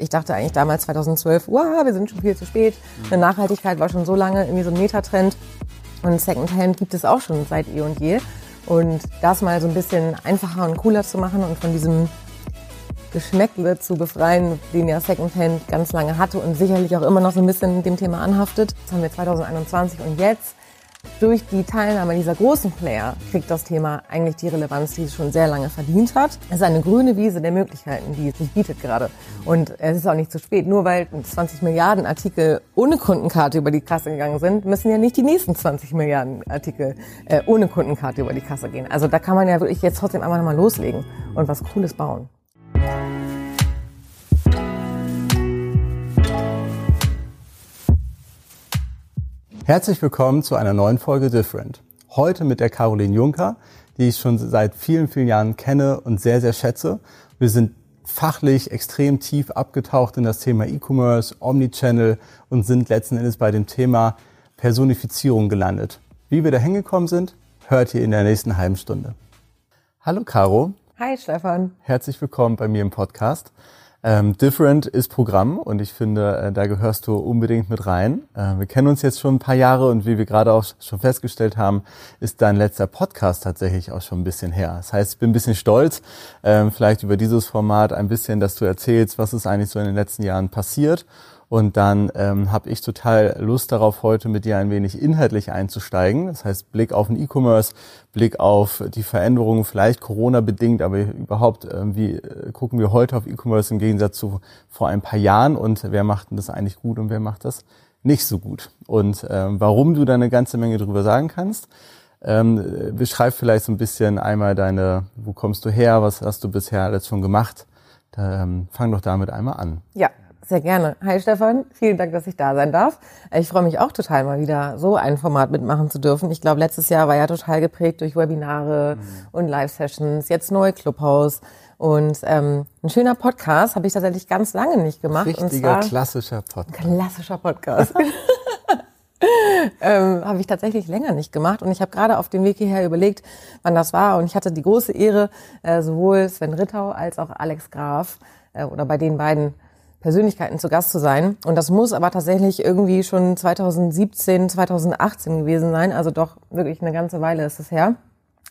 Ich dachte eigentlich damals 2012, wow, wir sind schon viel zu spät. Mhm. Eine Nachhaltigkeit war schon so lange irgendwie so ein Metatrend. Und Secondhand gibt es auch schon seit eh und je. Und das mal so ein bisschen einfacher und cooler zu machen und von diesem Geschmäckle zu befreien, den ja Secondhand ganz lange hatte und sicherlich auch immer noch so ein bisschen dem Thema anhaftet. Das haben wir 2021 und jetzt durch die Teilnahme dieser großen Player kriegt das Thema eigentlich die Relevanz, die es schon sehr lange verdient hat. Es ist eine grüne Wiese der Möglichkeiten, die es sich bietet gerade. Und es ist auch nicht zu spät. Nur weil 20 Milliarden Artikel ohne Kundenkarte über die Kasse gegangen sind, müssen ja nicht die nächsten 20 Milliarden Artikel äh, ohne Kundenkarte über die Kasse gehen. Also da kann man ja wirklich jetzt trotzdem einfach nochmal loslegen und was Cooles bauen. Herzlich willkommen zu einer neuen Folge Different. Heute mit der Caroline Juncker, die ich schon seit vielen, vielen Jahren kenne und sehr, sehr schätze. Wir sind fachlich extrem tief abgetaucht in das Thema E-Commerce, Omnichannel und sind letzten Endes bei dem Thema Personifizierung gelandet. Wie wir da hingekommen sind, hört ihr in der nächsten halben Stunde. Hallo Caro. Hi Stefan. Herzlich willkommen bei mir im Podcast. Ähm, Different ist Programm und ich finde, äh, da gehörst du unbedingt mit rein. Äh, wir kennen uns jetzt schon ein paar Jahre und wie wir gerade auch schon festgestellt haben, ist dein letzter Podcast tatsächlich auch schon ein bisschen her. Das heißt, ich bin ein bisschen stolz, ähm, vielleicht über dieses Format ein bisschen, dass du erzählst, was ist eigentlich so in den letzten Jahren passiert und dann ähm, habe ich total Lust darauf, heute mit dir ein wenig inhaltlich einzusteigen. Das heißt, Blick auf den E-Commerce, Blick auf die Veränderungen, vielleicht Corona-bedingt, aber überhaupt, äh, wie äh, gucken wir heute auf E-Commerce im Gegensatz zu vor ein paar Jahren und wer macht denn das eigentlich gut und wer macht das nicht so gut? Und ähm, warum du da eine ganze Menge drüber sagen kannst. Ähm, beschreib vielleicht so ein bisschen einmal deine, wo kommst du her, was hast du bisher alles schon gemacht? Da, ähm, fang doch damit einmal an. Ja, sehr gerne. Hi Stefan, vielen Dank, dass ich da sein darf. Ich freue mich auch total mal wieder so ein Format mitmachen zu dürfen. Ich glaube, letztes Jahr war ja total geprägt durch Webinare mhm. und Live-Sessions, jetzt neue Clubhouse. Und ähm, ein schöner Podcast habe ich tatsächlich ganz lange nicht gemacht. Richtiger klassischer Podcast. Klassischer Podcast. ähm, habe ich tatsächlich länger nicht gemacht und ich habe gerade auf dem Weg hierher überlegt, wann das war und ich hatte die große Ehre, äh, sowohl Sven Rittau als auch Alex Graf äh, oder bei den beiden Persönlichkeiten zu Gast zu sein. Und das muss aber tatsächlich irgendwie schon 2017, 2018 gewesen sein. Also doch wirklich eine ganze Weile ist es her.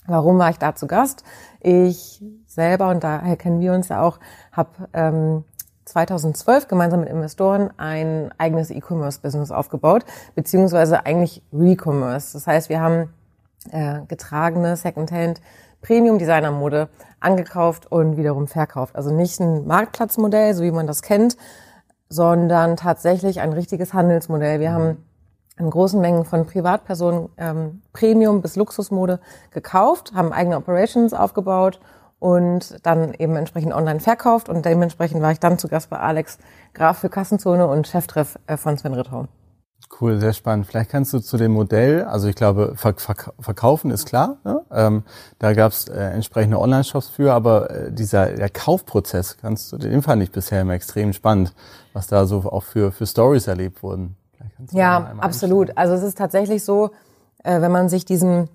Warum war ich da zu Gast? Ich selber, und daher kennen wir uns ja auch, habe ähm, 2012 gemeinsam mit Investoren ein eigenes E-Commerce-Business aufgebaut, beziehungsweise eigentlich Re-Commerce. Das heißt, wir haben äh, getragene Secondhand Premium-Designer-Mode angekauft und wiederum verkauft. Also nicht ein Marktplatzmodell, so wie man das kennt, sondern tatsächlich ein richtiges Handelsmodell. Wir haben in großen Mengen von Privatpersonen ähm, Premium bis Luxusmode gekauft, haben eigene Operations aufgebaut und dann eben entsprechend online verkauft und dementsprechend war ich dann zu Gast bei Alex Graf für Kassenzone und Cheftreff äh, von Sven Rittau. Cool, sehr spannend. Vielleicht kannst du zu dem Modell, also ich glaube, verkaufen ist klar. Ne? Ähm, da gab es äh, entsprechende Online-Shops für, aber äh, dieser der Kaufprozess, kannst du, den fand ich bisher immer extrem spannend, was da so auch für für Stories erlebt wurden. Ja, absolut. Also es ist tatsächlich so, äh, wenn man sich diesen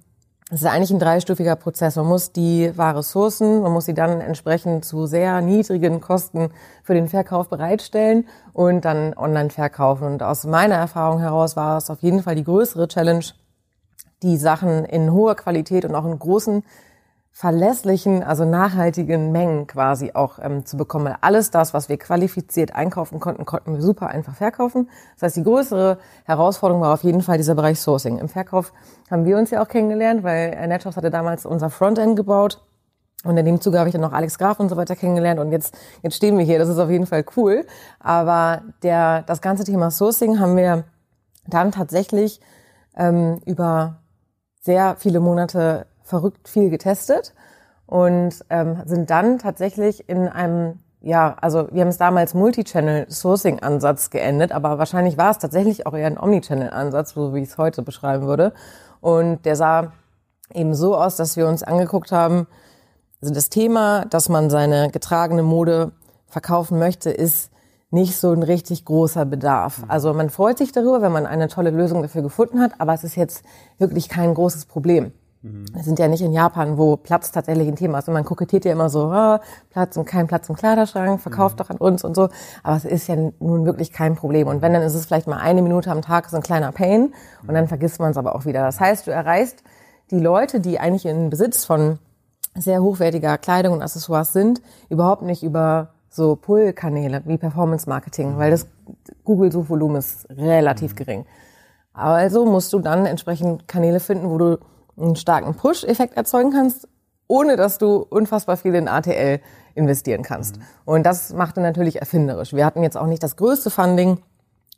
es ist eigentlich ein dreistufiger Prozess. Man muss die Ware sourcen, man muss sie dann entsprechend zu sehr niedrigen Kosten für den Verkauf bereitstellen und dann online verkaufen. Und aus meiner Erfahrung heraus war es auf jeden Fall die größere Challenge, die Sachen in hoher Qualität und auch in großen verlässlichen, also nachhaltigen Mengen quasi auch ähm, zu bekommen. Alles das, was wir qualifiziert einkaufen konnten, konnten wir super einfach verkaufen. Das heißt, die größere Herausforderung war auf jeden Fall dieser Bereich Sourcing. Im Verkauf haben wir uns ja auch kennengelernt, weil NetShops hatte damals unser Frontend gebaut. Und in dem Zuge habe ich dann noch Alex Graf und so weiter kennengelernt und jetzt, jetzt stehen wir hier. Das ist auf jeden Fall cool. Aber der, das ganze Thema Sourcing haben wir dann tatsächlich ähm, über sehr viele Monate verrückt viel getestet und ähm, sind dann tatsächlich in einem ja, also wir haben es damals Multi-Channel-Sourcing-Ansatz geendet, aber wahrscheinlich war es tatsächlich auch eher ein Omni-Channel-Ansatz, so wie ich es heute beschreiben würde. Und der sah eben so aus, dass wir uns angeguckt haben, also das Thema, dass man seine getragene Mode verkaufen möchte, ist nicht so ein richtig großer Bedarf. Also man freut sich darüber, wenn man eine tolle Lösung dafür gefunden hat, aber es ist jetzt wirklich kein großes Problem. Wir sind ja nicht in Japan, wo Platz tatsächlich ein Thema ist. Und man kokettiert ja immer so, oh, Platz und kein Platz im Kleiderschrank, verkauft mhm. doch an uns und so. Aber es ist ja nun wirklich kein Problem. Und wenn, dann ist es vielleicht mal eine Minute am Tag so ein kleiner Pain und dann vergisst man es aber auch wieder. Das heißt, du erreichst die Leute, die eigentlich in Besitz von sehr hochwertiger Kleidung und Accessoires sind, überhaupt nicht über so Pull-Kanäle wie Performance Marketing, weil das Google-Suchvolumen ist relativ mhm. gering. Also musst du dann entsprechend Kanäle finden, wo du einen starken Push-Effekt erzeugen kannst, ohne dass du unfassbar viel in ATL investieren kannst. Mhm. Und das machte natürlich erfinderisch. Wir hatten jetzt auch nicht das größte Funding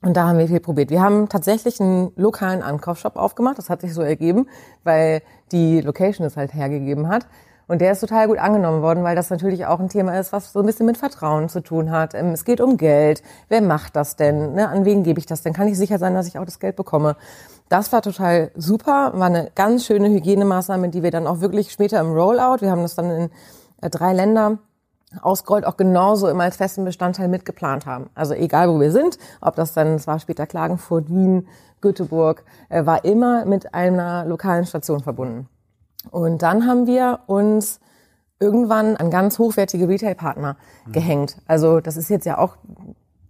und da haben wir viel probiert. Wir haben tatsächlich einen lokalen Ankaufsshop aufgemacht. Das hat sich so ergeben, weil die Location es halt hergegeben hat. Und der ist total gut angenommen worden, weil das natürlich auch ein Thema ist, was so ein bisschen mit Vertrauen zu tun hat. Ähm, es geht um Geld. Wer macht das denn? Ne? An wen gebe ich das denn? Kann ich sicher sein, dass ich auch das Geld bekomme? Das war total super, war eine ganz schöne Hygienemaßnahme, die wir dann auch wirklich später im Rollout, wir haben das dann in äh, drei Länder ausgerollt, auch genauso immer als festen Bestandteil mitgeplant haben. Also egal, wo wir sind, ob das dann, es war später Klagenfurt, Wien, Göteborg, äh, war immer mit einer lokalen Station verbunden. Und dann haben wir uns irgendwann an ganz hochwertige Retail-Partner mhm. gehängt. Also das ist jetzt ja auch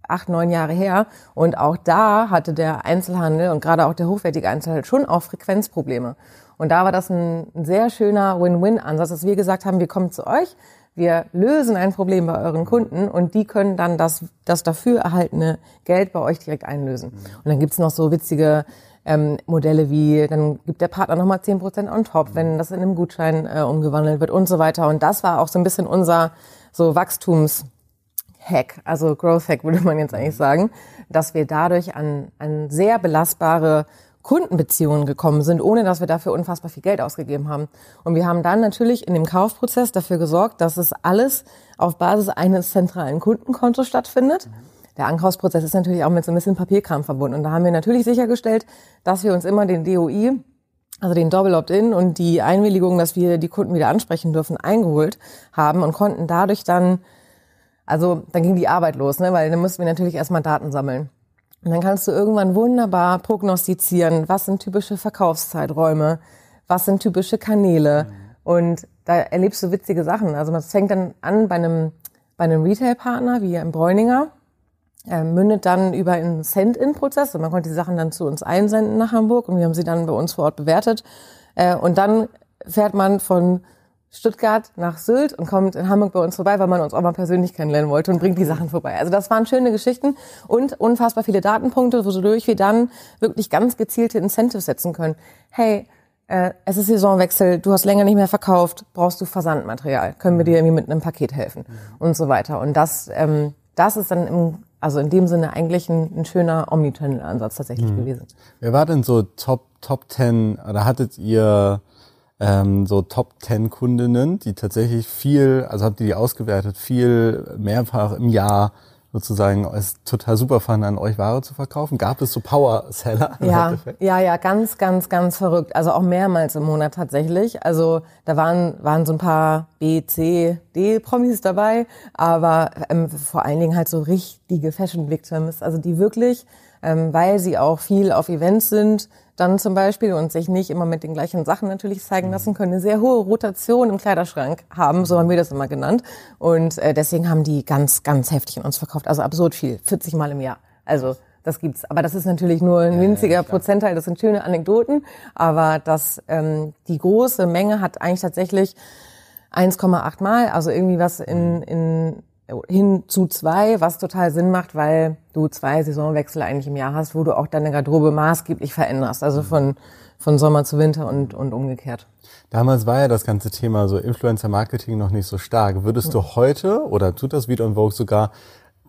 acht, neun Jahre her. Und auch da hatte der Einzelhandel und gerade auch der hochwertige Einzelhandel schon auch Frequenzprobleme. Und da war das ein, ein sehr schöner Win-Win-Ansatz, dass wir gesagt haben, wir kommen zu euch, wir lösen ein Problem bei euren Kunden und die können dann das, das dafür erhaltene Geld bei euch direkt einlösen. Mhm. Und dann gibt's noch so witzige ähm, Modelle wie, dann gibt der Partner nochmal zehn Prozent on top, wenn das in einem Gutschein äh, umgewandelt wird und so weiter. Und das war auch so ein bisschen unser so Wachstums Hack, also Growth Hack würde man jetzt eigentlich sagen, dass wir dadurch an, an sehr belastbare Kundenbeziehungen gekommen sind, ohne dass wir dafür unfassbar viel Geld ausgegeben haben. Und wir haben dann natürlich in dem Kaufprozess dafür gesorgt, dass es alles auf Basis eines zentralen Kundenkontos stattfindet. Der Ankaufsprozess ist natürlich auch mit so ein bisschen Papierkram verbunden. Und da haben wir natürlich sichergestellt, dass wir uns immer den DOI, also den Double Opt-in und die Einwilligung, dass wir die Kunden wieder ansprechen dürfen, eingeholt haben und konnten dadurch dann also dann ging die Arbeit los, ne? weil dann mussten wir natürlich erstmal Daten sammeln. Und dann kannst du irgendwann wunderbar prognostizieren, was sind typische Verkaufszeiträume, was sind typische Kanäle. Mhm. Und da erlebst du witzige Sachen. Also man fängt dann an bei einem, bei einem Retail-Partner wie im Bräuninger, äh, mündet dann über einen Send-In-Prozess. Und man konnte die Sachen dann zu uns einsenden nach Hamburg und wir haben sie dann bei uns vor Ort bewertet. Äh, und dann fährt man von Stuttgart nach Sylt und kommt in Hamburg bei uns vorbei, weil man uns auch mal persönlich kennenlernen wollte und bringt die Sachen vorbei. Also das waren schöne Geschichten und unfassbar viele Datenpunkte, wodurch wir dann wirklich ganz gezielte Incentives setzen können. Hey, äh, es ist Saisonwechsel, du hast länger nicht mehr verkauft, brauchst du Versandmaterial, können wir dir irgendwie mit einem Paket helfen und so weiter. Und das, ähm, das ist dann im, also in dem Sinne eigentlich ein, ein schöner Omnichannel-Ansatz tatsächlich mhm. gewesen. Wer war denn so Top Top Ten oder hattet ihr ähm, so Top 10 Kundinnen, die tatsächlich viel, also habt ihr die ausgewertet, viel mehrfach im Jahr sozusagen es total super fanden, an euch Ware zu verkaufen? Gab es so Power-Seller? Ja, ja, ja, ganz, ganz, ganz verrückt. Also auch mehrmals im Monat tatsächlich. Also da waren, waren so ein paar B, C, D-Promis dabei, aber ähm, vor allen Dingen halt so richtige Fashion-Victims, also die wirklich, ähm, weil sie auch viel auf Events sind, dann zum Beispiel und sich nicht immer mit den gleichen Sachen natürlich zeigen lassen können, eine sehr hohe Rotation im Kleiderschrank haben, so haben wir das immer genannt. Und äh, deswegen haben die ganz, ganz heftig in uns verkauft. Also absurd viel, 40 Mal im Jahr. Also das gibt's. Aber das ist natürlich nur ein winziger ja, Prozentteil. Das sind schöne Anekdoten. Aber das, ähm, die große Menge hat eigentlich tatsächlich 1,8 Mal, also irgendwie was in, in hin zu zwei, was total Sinn macht, weil du zwei Saisonwechsel eigentlich im Jahr hast, wo du auch deine Garderobe maßgeblich veränderst, also von, von Sommer zu Winter und, und umgekehrt. Damals war ja das ganze Thema so Influencer-Marketing noch nicht so stark. Würdest du heute, oder tut das wieder und Vogue sogar,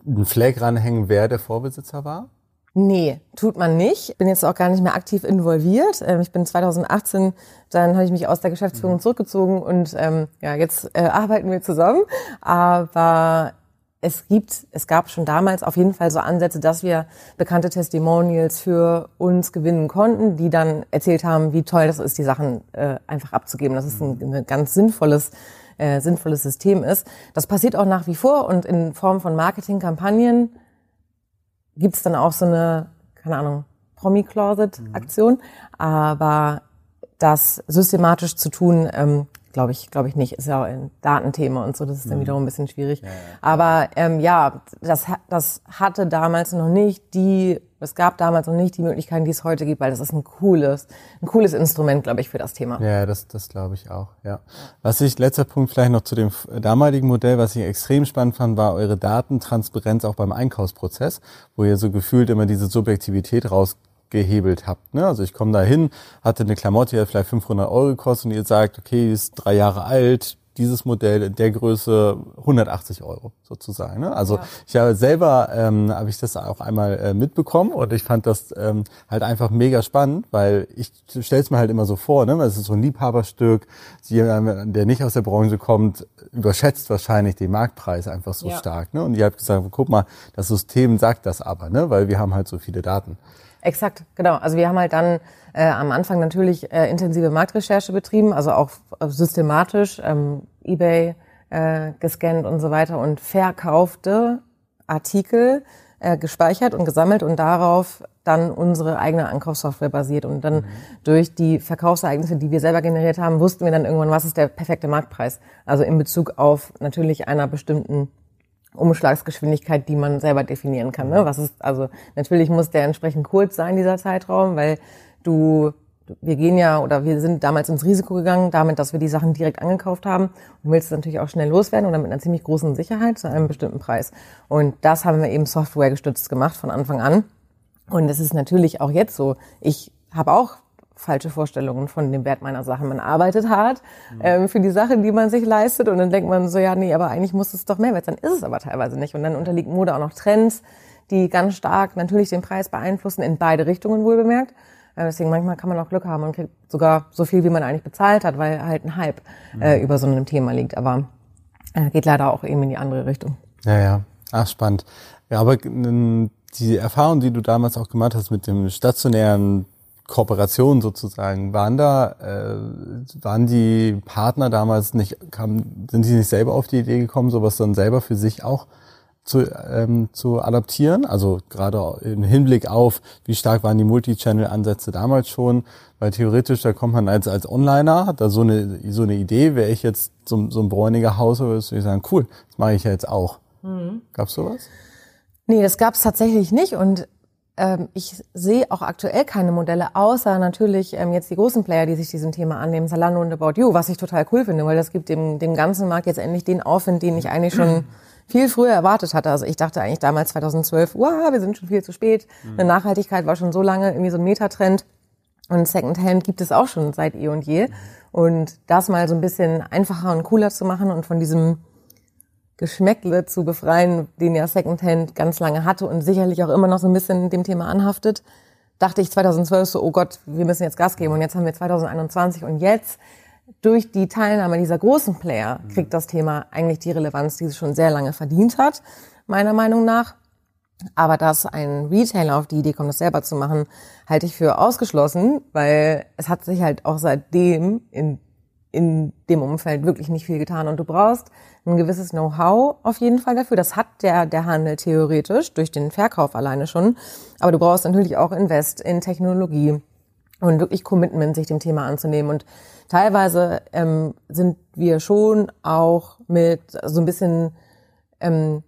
einen Flag ranhängen, wer der Vorbesitzer war? Nee, tut man nicht. Ich bin jetzt auch gar nicht mehr aktiv involviert. Ähm, ich bin 2018, dann habe ich mich aus der Geschäftsführung mhm. zurückgezogen und ähm, ja, jetzt äh, arbeiten wir zusammen. Aber es gibt, es gab schon damals auf jeden Fall so Ansätze, dass wir bekannte Testimonials für uns gewinnen konnten, die dann erzählt haben, wie toll das ist, die Sachen äh, einfach abzugeben. Das ist ein, ein ganz sinnvolles äh, sinnvolles System ist. Das passiert auch nach wie vor und in Form von Marketingkampagnen gibt's dann auch so eine, keine Ahnung, Promi-Closet-Aktion. Mhm. Aber das systematisch zu tun, ähm, glaube ich, glaube ich nicht. Ist ja auch ein Datenthema und so, das ist dann mhm. wiederum ein bisschen schwierig. Ja, ja. Aber ähm, ja, das, das hatte damals noch nicht die, es gab damals noch nicht die Möglichkeiten, die es heute gibt, weil das ist ein cooles, ein cooles Instrument, glaube ich, für das Thema. Ja, das, das glaube ich auch. Ja. Was ich letzter Punkt vielleicht noch zu dem damaligen Modell, was ich extrem spannend fand, war eure Datentransparenz auch beim Einkaufsprozess, wo ihr so gefühlt immer diese Subjektivität raus gehebelt habt. Ne? Also ich komme da hin, hatte eine Klamotte, die hat vielleicht 500 Euro gekostet und ihr sagt, okay, die ist drei Jahre alt, dieses Modell in der Größe 180 Euro sozusagen. Ne? Also ja. ich habe selber ähm, habe ich das auch einmal äh, mitbekommen und ich fand das ähm, halt einfach mega spannend, weil ich stelle es mir halt immer so vor, ne? Es ist so ein Liebhaberstück, jemand, der nicht aus der Branche kommt, überschätzt wahrscheinlich den Marktpreis einfach so ja. stark. Ne? Und ihr habt gesagt, guck mal, das System sagt das aber, ne? weil wir haben halt so viele Daten. Exakt, genau. Also wir haben halt dann äh, am Anfang natürlich äh, intensive Marktrecherche betrieben, also auch äh, systematisch ähm, eBay äh, gescannt und so weiter und verkaufte Artikel äh, gespeichert und gesammelt und darauf dann unsere eigene Ankaufssoftware basiert. Und dann mhm. durch die Verkaufsereignisse, die wir selber generiert haben, wussten wir dann irgendwann, was ist der perfekte Marktpreis. Also in Bezug auf natürlich einer bestimmten Umschlagsgeschwindigkeit, die man selber definieren kann. Ne? Was ist, also natürlich muss der entsprechend kurz sein, dieser Zeitraum, weil du, wir gehen ja oder wir sind damals ins Risiko gegangen, damit, dass wir die Sachen direkt angekauft haben und willst natürlich auch schnell loswerden und dann mit einer ziemlich großen Sicherheit zu einem bestimmten Preis. Und das haben wir eben Software gestützt gemacht von Anfang an. Und es ist natürlich auch jetzt so. Ich habe auch falsche Vorstellungen von dem Wert meiner Sachen. Man arbeitet hart mhm. ähm, für die Sachen, die man sich leistet und dann denkt man so, ja, nee, aber eigentlich muss es doch mehr wert sein. Ist es aber teilweise nicht. Und dann unterliegt Mode auch noch Trends, die ganz stark natürlich den Preis beeinflussen, in beide Richtungen wohlbemerkt. Äh, deswegen manchmal kann man auch Glück haben und kriegt sogar so viel, wie man eigentlich bezahlt hat, weil halt ein Hype mhm. äh, über so einem Thema liegt. Aber äh, geht leider auch eben in die andere Richtung. Ja, ja. Ach, spannend. Ja, aber die Erfahrung, die du damals auch gemacht hast mit dem stationären Kooperation sozusagen. Waren da, äh, waren die Partner damals nicht, kam, sind die nicht selber auf die Idee gekommen, sowas dann selber für sich auch zu, ähm, zu adaptieren? Also gerade im Hinblick auf, wie stark waren die Multi-Channel-Ansätze damals schon? Weil theoretisch, da kommt man als, als Onliner, hat da so eine, so eine Idee, wäre ich jetzt so, so ein bräuniger Haus, würde ich sagen, cool, das mache ich ja jetzt auch. Mhm. Gab's sowas? Nee, das gab's tatsächlich nicht und ich sehe auch aktuell keine Modelle, außer natürlich ähm, jetzt die großen Player, die sich diesem Thema annehmen, Salando und About You, was ich total cool finde, weil das gibt dem, dem ganzen Markt jetzt endlich den Aufwind, den ich eigentlich schon viel früher erwartet hatte. Also ich dachte eigentlich damals 2012, wow, wir sind schon viel zu spät. Mhm. Eine Nachhaltigkeit war schon so lange irgendwie so ein Metatrend. Und Secondhand gibt es auch schon seit eh und je. Und das mal so ein bisschen einfacher und cooler zu machen und von diesem Geschmäckle zu befreien, den ja Secondhand ganz lange hatte und sicherlich auch immer noch so ein bisschen dem Thema anhaftet, dachte ich 2012 so, oh Gott, wir müssen jetzt Gas geben. Und jetzt haben wir 2021 und jetzt durch die Teilnahme dieser großen Player kriegt das Thema eigentlich die Relevanz, die es schon sehr lange verdient hat, meiner Meinung nach. Aber dass ein Retailer auf die Idee kommt, das selber zu machen, halte ich für ausgeschlossen, weil es hat sich halt auch seitdem in in dem Umfeld wirklich nicht viel getan. Und du brauchst ein gewisses Know-how auf jeden Fall dafür. Das hat der, der Handel theoretisch durch den Verkauf alleine schon. Aber du brauchst natürlich auch Invest in Technologie und wirklich Commitment, sich dem Thema anzunehmen. Und teilweise ähm, sind wir schon auch mit so ein bisschen ähm,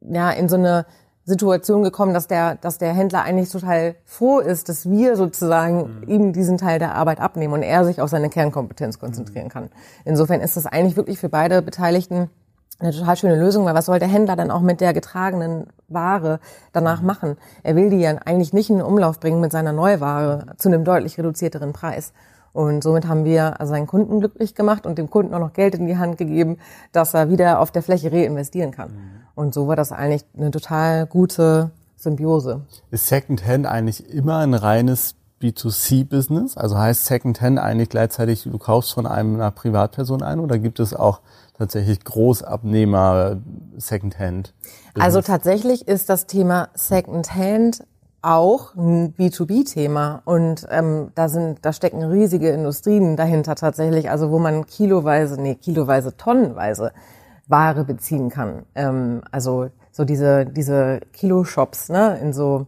ja in so eine Situation gekommen, dass der, dass der Händler eigentlich total froh ist, dass wir sozusagen mhm. ihm diesen Teil der Arbeit abnehmen und er sich auf seine Kernkompetenz konzentrieren mhm. kann. Insofern ist das eigentlich wirklich für beide Beteiligten eine total schöne Lösung, weil was soll der Händler dann auch mit der getragenen Ware danach mhm. machen? Er will die ja eigentlich nicht in den Umlauf bringen mit seiner Neuware zu einem deutlich reduzierteren Preis. Und somit haben wir seinen Kunden glücklich gemacht und dem Kunden auch noch Geld in die Hand gegeben, dass er wieder auf der Fläche reinvestieren kann. Mhm. Und so war das eigentlich eine total gute Symbiose. Ist Secondhand eigentlich immer ein reines B2C-Business? Also heißt Secondhand eigentlich gleichzeitig, du kaufst von einem einer Privatperson ein oder gibt es auch tatsächlich Großabnehmer Secondhand? -Business? Also tatsächlich ist das Thema Secondhand auch ein B2B-Thema und ähm, da sind, da stecken riesige Industrien dahinter tatsächlich, also wo man kiloweise, nee, kiloweise, tonnenweise Ware beziehen kann. Ähm, also so diese, diese Kilo-Shops, ne, in so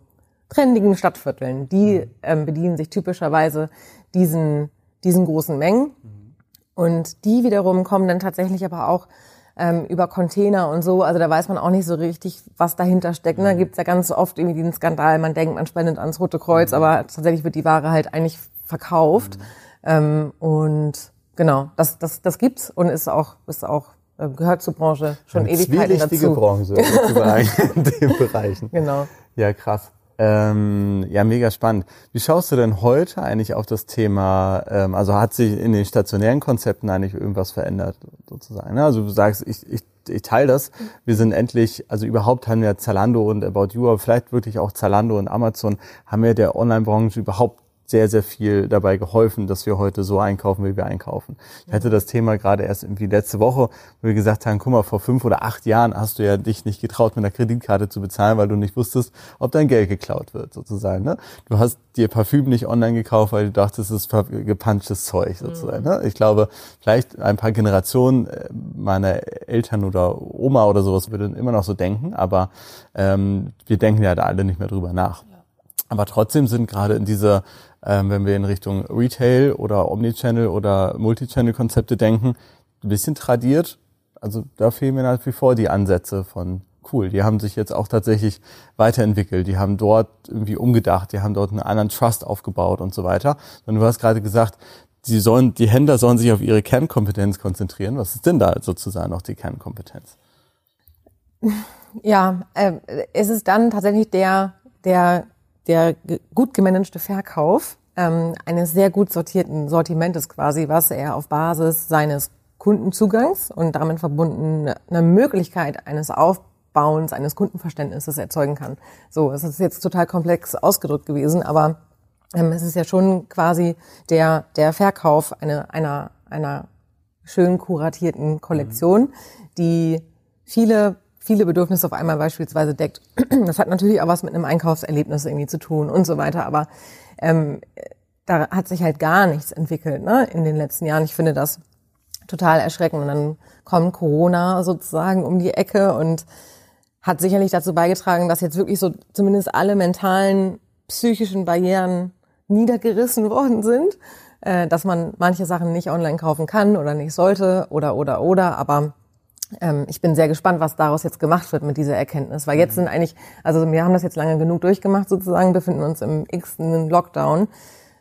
trendigen Stadtvierteln. Die mhm. ähm, bedienen sich typischerweise diesen, diesen großen Mengen. Mhm. Und die wiederum kommen dann tatsächlich aber auch ähm, über Container und so. Also da weiß man auch nicht so richtig, was dahinter steckt. Und da gibt's ja ganz oft irgendwie den Skandal, man denkt, man spendet ans Rote Kreuz, mhm. aber tatsächlich wird die Ware halt eigentlich verkauft. Mhm. Ähm, und genau, das, das, das gibt's und ist auch, ist auch äh, gehört zur Branche schon Eine Ewigkeiten dazu. Branche in den Bereichen. Genau. Ja, krass. Ähm, ja, mega spannend. Wie schaust du denn heute eigentlich auf das Thema, ähm, also hat sich in den stationären Konzepten eigentlich irgendwas verändert, sozusagen? Ne? Also du sagst, ich, ich, ich teile das. Wir sind endlich, also überhaupt haben wir Zalando und About You, aber vielleicht wirklich auch Zalando und Amazon, haben wir der Online-Branche überhaupt sehr, sehr viel dabei geholfen, dass wir heute so einkaufen, wie wir einkaufen. Ich hatte das Thema gerade erst irgendwie letzte Woche, wo wir gesagt haben, guck mal, vor fünf oder acht Jahren hast du ja dich nicht getraut, mit einer Kreditkarte zu bezahlen, weil du nicht wusstest, ob dein Geld geklaut wird, sozusagen. Ne? Du hast dir Parfüm nicht online gekauft, weil du dachtest, es ist gepunchtes Zeug, sozusagen. Ne? Ich glaube, vielleicht ein paar Generationen äh, meiner Eltern oder Oma oder sowas würden immer noch so denken, aber ähm, wir denken ja da alle nicht mehr drüber nach. Aber trotzdem sind gerade in dieser ähm, wenn wir in Richtung Retail oder Omnichannel oder Multichannel-Konzepte denken, ein bisschen tradiert. Also da fehlen mir nach wie vor die Ansätze von cool. Die haben sich jetzt auch tatsächlich weiterentwickelt. Die haben dort irgendwie umgedacht. Die haben dort einen anderen Trust aufgebaut und so weiter. Und du hast gerade gesagt, die sollen, die Händler sollen sich auf ihre Kernkompetenz konzentrieren. Was ist denn da sozusagen noch die Kernkompetenz? Ja, äh, es ist dann tatsächlich der, der der gut gemanagte Verkauf ähm, eines sehr gut sortierten Sortimentes quasi, was er auf Basis seines Kundenzugangs und damit verbunden eine Möglichkeit eines Aufbauens, eines Kundenverständnisses erzeugen kann. So, es ist jetzt total komplex ausgedrückt gewesen, aber ähm, es ist ja schon quasi der, der Verkauf einer, einer, einer schön kuratierten Kollektion, mhm. die viele viele Bedürfnisse auf einmal beispielsweise deckt. Das hat natürlich auch was mit einem Einkaufserlebnis irgendwie zu tun und so weiter, aber ähm, da hat sich halt gar nichts entwickelt ne, in den letzten Jahren. Ich finde das total erschreckend. Und dann kommt Corona sozusagen um die Ecke und hat sicherlich dazu beigetragen, dass jetzt wirklich so zumindest alle mentalen, psychischen Barrieren niedergerissen worden sind, äh, dass man manche Sachen nicht online kaufen kann oder nicht sollte oder oder oder, aber ich bin sehr gespannt, was daraus jetzt gemacht wird mit dieser Erkenntnis, weil jetzt mhm. sind eigentlich, also wir haben das jetzt lange genug durchgemacht sozusagen, befinden uns im x-ten Lockdown.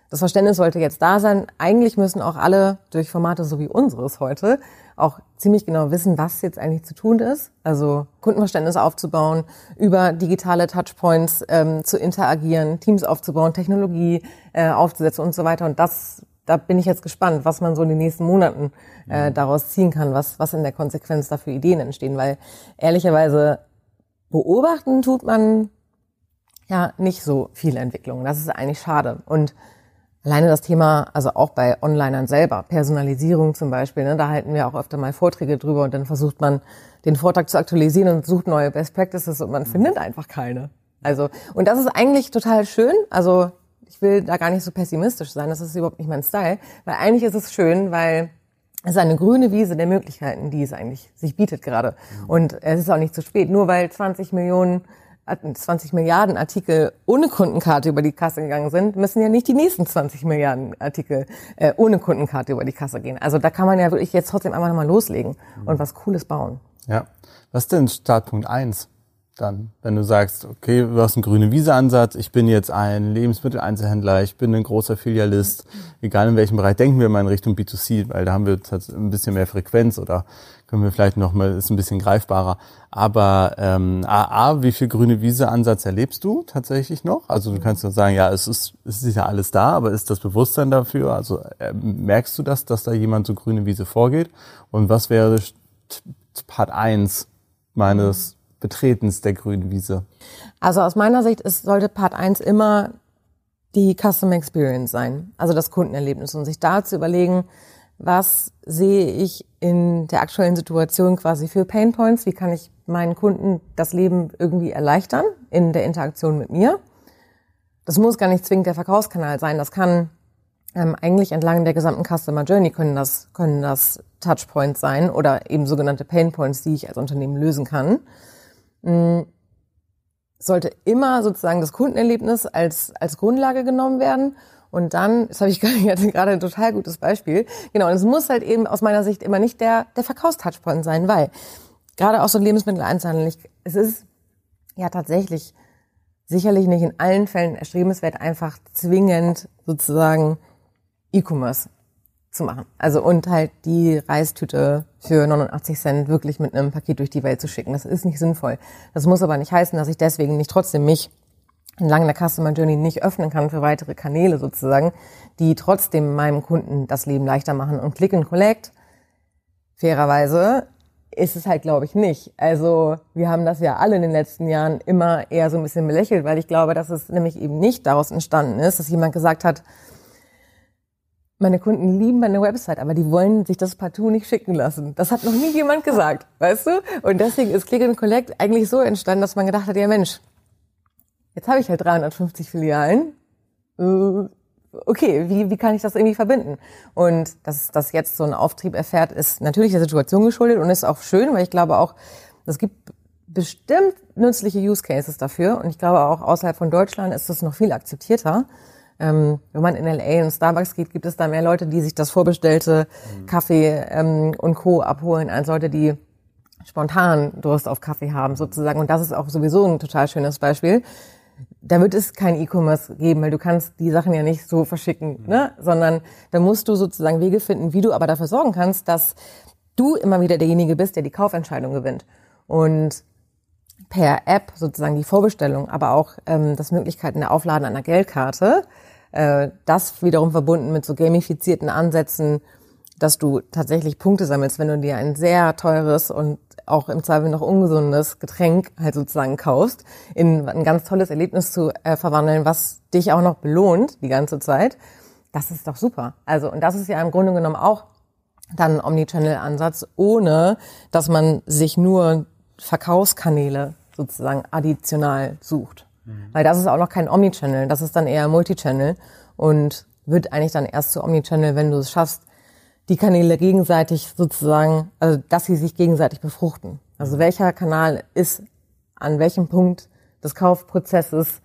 Das Verständnis sollte jetzt da sein. Eigentlich müssen auch alle durch Formate so wie unseres heute auch ziemlich genau wissen, was jetzt eigentlich zu tun ist. Also Kundenverständnis aufzubauen, über digitale Touchpoints ähm, zu interagieren, Teams aufzubauen, Technologie äh, aufzusetzen und so weiter. Und das da bin ich jetzt gespannt, was man so in den nächsten Monaten äh, mhm. daraus ziehen kann, was, was in der Konsequenz da für Ideen entstehen. Weil ehrlicherweise beobachten tut man ja nicht so viel Entwicklung. Das ist eigentlich schade. Und alleine das Thema, also auch bei Onlinern selber, Personalisierung zum Beispiel, ne, da halten wir auch öfter mal Vorträge drüber und dann versucht man, den Vortrag zu aktualisieren und sucht neue Best Practices und man mhm. findet einfach keine. Also, und das ist eigentlich total schön. Also ich will da gar nicht so pessimistisch sein, das ist überhaupt nicht mein Style, weil eigentlich ist es schön, weil es ist eine grüne Wiese der Möglichkeiten, die es eigentlich sich bietet gerade. Mhm. Und es ist auch nicht zu spät. Nur weil 20 Millionen 20 Milliarden Artikel ohne Kundenkarte über die Kasse gegangen sind, müssen ja nicht die nächsten 20 Milliarden Artikel äh, ohne Kundenkarte über die Kasse gehen. Also da kann man ja wirklich jetzt trotzdem einfach mal loslegen mhm. und was Cooles bauen. Ja. Was ist denn Startpunkt eins? Dann, wenn du sagst, okay, du hast einen grüne Wiese-Ansatz, ich bin jetzt ein Lebensmitteleinzelhändler, ich bin ein großer Filialist, egal in welchem Bereich, denken wir mal in Richtung B2C, weil da haben wir ein bisschen mehr Frequenz oder können wir vielleicht noch mal, ist ein bisschen greifbarer. Aber ähm, A, wie viel grüne Wiese-Ansatz erlebst du tatsächlich noch? Also du kannst nur sagen, ja, es ist, es ist ja alles da, aber ist das Bewusstsein dafür? Also äh, merkst du das, dass da jemand so grüne Wiese vorgeht? Und was wäre Part eins meines Betretens der grünen Wiese? Also aus meiner Sicht ist, sollte Part 1 immer die Customer Experience sein, also das Kundenerlebnis und sich da zu überlegen, was sehe ich in der aktuellen Situation quasi für Pain Points, wie kann ich meinen Kunden das Leben irgendwie erleichtern in der Interaktion mit mir. Das muss gar nicht zwingend der Verkaufskanal sein, das kann ähm, eigentlich entlang der gesamten Customer Journey können das, können das Touchpoints sein oder eben sogenannte Pain Points, die ich als Unternehmen lösen kann. Mm, sollte immer sozusagen das Kundenerlebnis als, als Grundlage genommen werden. Und dann, das habe ich gerade ein total gutes Beispiel. Genau, und es muss halt eben aus meiner Sicht immer nicht der, der Verkaufstouchpoint sein, weil gerade auch so Lebensmitteleinzelhandel, es ist ja tatsächlich sicherlich nicht in allen Fällen erstrebenswert, einfach zwingend sozusagen E-Commerce zu machen. Also und halt die Reistüte für 89 Cent wirklich mit einem Paket durch die Welt zu schicken. Das ist nicht sinnvoll. Das muss aber nicht heißen, dass ich deswegen nicht trotzdem mich entlang der Customer Journey nicht öffnen kann für weitere Kanäle sozusagen, die trotzdem meinem Kunden das Leben leichter machen. Und Click and Collect, fairerweise, ist es halt, glaube ich, nicht. Also wir haben das ja alle in den letzten Jahren immer eher so ein bisschen belächelt, weil ich glaube, dass es nämlich eben nicht daraus entstanden ist, dass jemand gesagt hat, meine Kunden lieben meine Website, aber die wollen sich das partout nicht schicken lassen. Das hat noch nie jemand gesagt, weißt du? Und deswegen ist Click and Collect eigentlich so entstanden, dass man gedacht hat, ja Mensch, jetzt habe ich halt 350 Filialen. Äh, okay, wie, wie kann ich das irgendwie verbinden? Und dass das jetzt so einen Auftrieb erfährt, ist natürlich der Situation geschuldet und ist auch schön, weil ich glaube auch, es gibt bestimmt nützliche Use Cases dafür. Und ich glaube auch außerhalb von Deutschland ist das noch viel akzeptierter. Ähm, wenn man in LA in Starbucks geht, gibt es da mehr Leute, die sich das vorbestellte mhm. Kaffee ähm, und Co. abholen, als Leute, die spontan Durst auf Kaffee haben sozusagen. Und das ist auch sowieso ein total schönes Beispiel. Da wird es kein E-Commerce geben, weil du kannst die Sachen ja nicht so verschicken, mhm. ne? sondern da musst du sozusagen Wege finden, wie du aber dafür sorgen kannst, dass du immer wieder derjenige bist, der die Kaufentscheidung gewinnt. Und per App sozusagen die Vorbestellung, aber auch ähm, das Möglichkeiten der Aufladen einer Geldkarte äh, das wiederum verbunden mit so gamifizierten Ansätzen, dass du tatsächlich Punkte sammelst, wenn du dir ein sehr teures und auch im Zweifel noch ungesundes Getränk halt sozusagen kaufst, in ein ganz tolles Erlebnis zu äh, verwandeln, was dich auch noch belohnt die ganze Zeit. Das ist doch super. Also, und das ist ja im Grunde genommen auch dann Omnichannel-Ansatz, ohne dass man sich nur Verkaufskanäle sozusagen additional sucht. Mhm. Weil das ist auch noch kein Omnichannel, das ist dann eher Multichannel und wird eigentlich dann erst zu Omnichannel, wenn du es schaffst, die Kanäle gegenseitig sozusagen, also dass sie sich gegenseitig befruchten. Also welcher Kanal ist an welchem Punkt des Kaufprozesses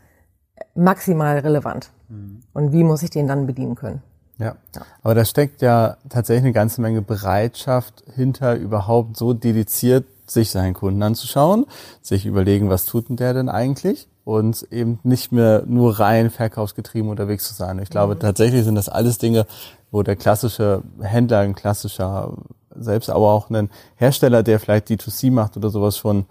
maximal relevant mhm. und wie muss ich den dann bedienen können. Ja. ja, aber da steckt ja tatsächlich eine ganze Menge Bereitschaft hinter, überhaupt so dediziert sich seinen Kunden anzuschauen, sich überlegen, was tut denn der denn eigentlich und eben nicht mehr nur rein verkaufsgetrieben unterwegs zu sein. Ich glaube, mhm. tatsächlich sind das alles Dinge, wo der klassische Händler, ein klassischer, selbst aber auch ein Hersteller, der vielleicht D2C macht oder sowas schon,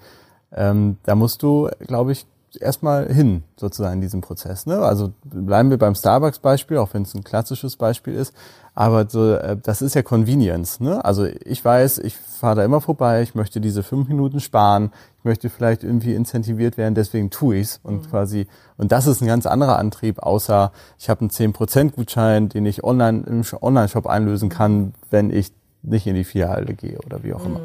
ähm, da musst du, glaube ich, erstmal hin, sozusagen in diesem Prozess. Ne? Also bleiben wir beim Starbucks-Beispiel, auch wenn es ein klassisches Beispiel ist. Aber so, äh, das ist ja Convenience. Ne? Also ich weiß, ich fahre da immer vorbei, ich möchte diese fünf Minuten sparen, ich möchte vielleicht irgendwie incentiviert werden, deswegen tue ich's und mhm. quasi und das ist ein ganz anderer Antrieb, außer ich habe einen 10% Gutschein, den ich online im Online-Shop einlösen kann, wenn ich nicht in die Filiale gehe oder wie auch mhm. immer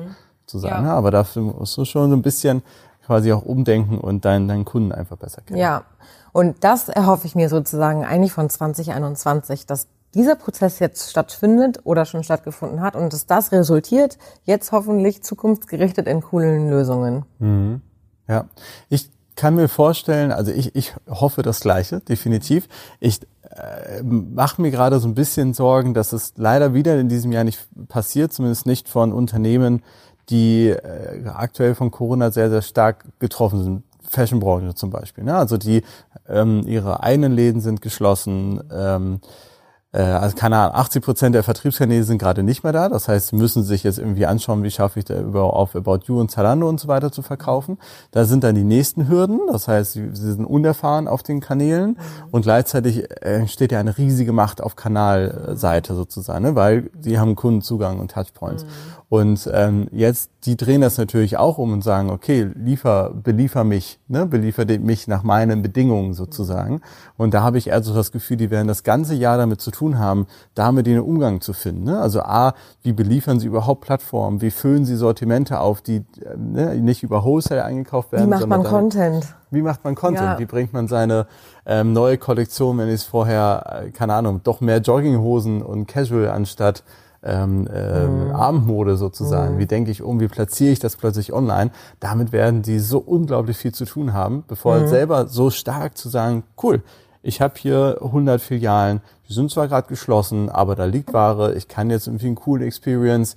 zu sagen. Ja. Aber dafür musst du schon so ein bisschen quasi auch umdenken und deinen, deinen Kunden einfach besser kennen. Ja, und das erhoffe ich mir sozusagen eigentlich von 2021, dass dieser Prozess jetzt stattfindet oder schon stattgefunden hat und dass das resultiert jetzt hoffentlich zukunftsgerichtet in coolen Lösungen. Mhm. Ja, ich kann mir vorstellen, also ich, ich hoffe das Gleiche, definitiv. Ich äh, mache mir gerade so ein bisschen Sorgen, dass es leider wieder in diesem Jahr nicht passiert, zumindest nicht von Unternehmen, die äh, aktuell von Corona sehr, sehr stark getroffen sind. Fashionbranche zum Beispiel. Ne? Also die ähm, ihre eigenen Läden sind geschlossen. Ähm, äh, also keine Ahnung, 80 Prozent der Vertriebskanäle sind gerade nicht mehr da. Das heißt, sie müssen sich jetzt irgendwie anschauen, wie schaffe ich da über auf About You und Zalando und so weiter zu verkaufen. Da sind dann die nächsten Hürden. Das heißt, sie, sie sind unerfahren auf den Kanälen mhm. und gleichzeitig entsteht ja eine riesige Macht auf Kanalseite sozusagen, ne? weil sie haben Kundenzugang und Touchpoints. Mhm. Und ähm, jetzt, die drehen das natürlich auch um und sagen, okay, liefer, beliefer mich, ne? beliefer mich nach meinen Bedingungen sozusagen. Und da habe ich eher so das Gefühl, die werden das ganze Jahr damit zu tun haben, damit den Umgang zu finden. Ne? Also A, wie beliefern sie überhaupt Plattformen, wie füllen sie Sortimente auf, die ne, nicht über Wholesale eingekauft werden. Wie macht man Content? Wie macht man Content? Ja. Wie bringt man seine ähm, neue Kollektion, wenn es vorher, äh, keine Ahnung, doch mehr Jogginghosen und Casual anstatt ähm, äh, mhm. Abendmode sozusagen. Mhm. Wie denke ich um, wie platziere ich das plötzlich online? Damit werden die so unglaublich viel zu tun haben, bevor mhm. selber so stark zu sagen, cool, ich habe hier 100 Filialen, die sind zwar gerade geschlossen, aber da liegt Ware, ich kann jetzt irgendwie eine coole Experience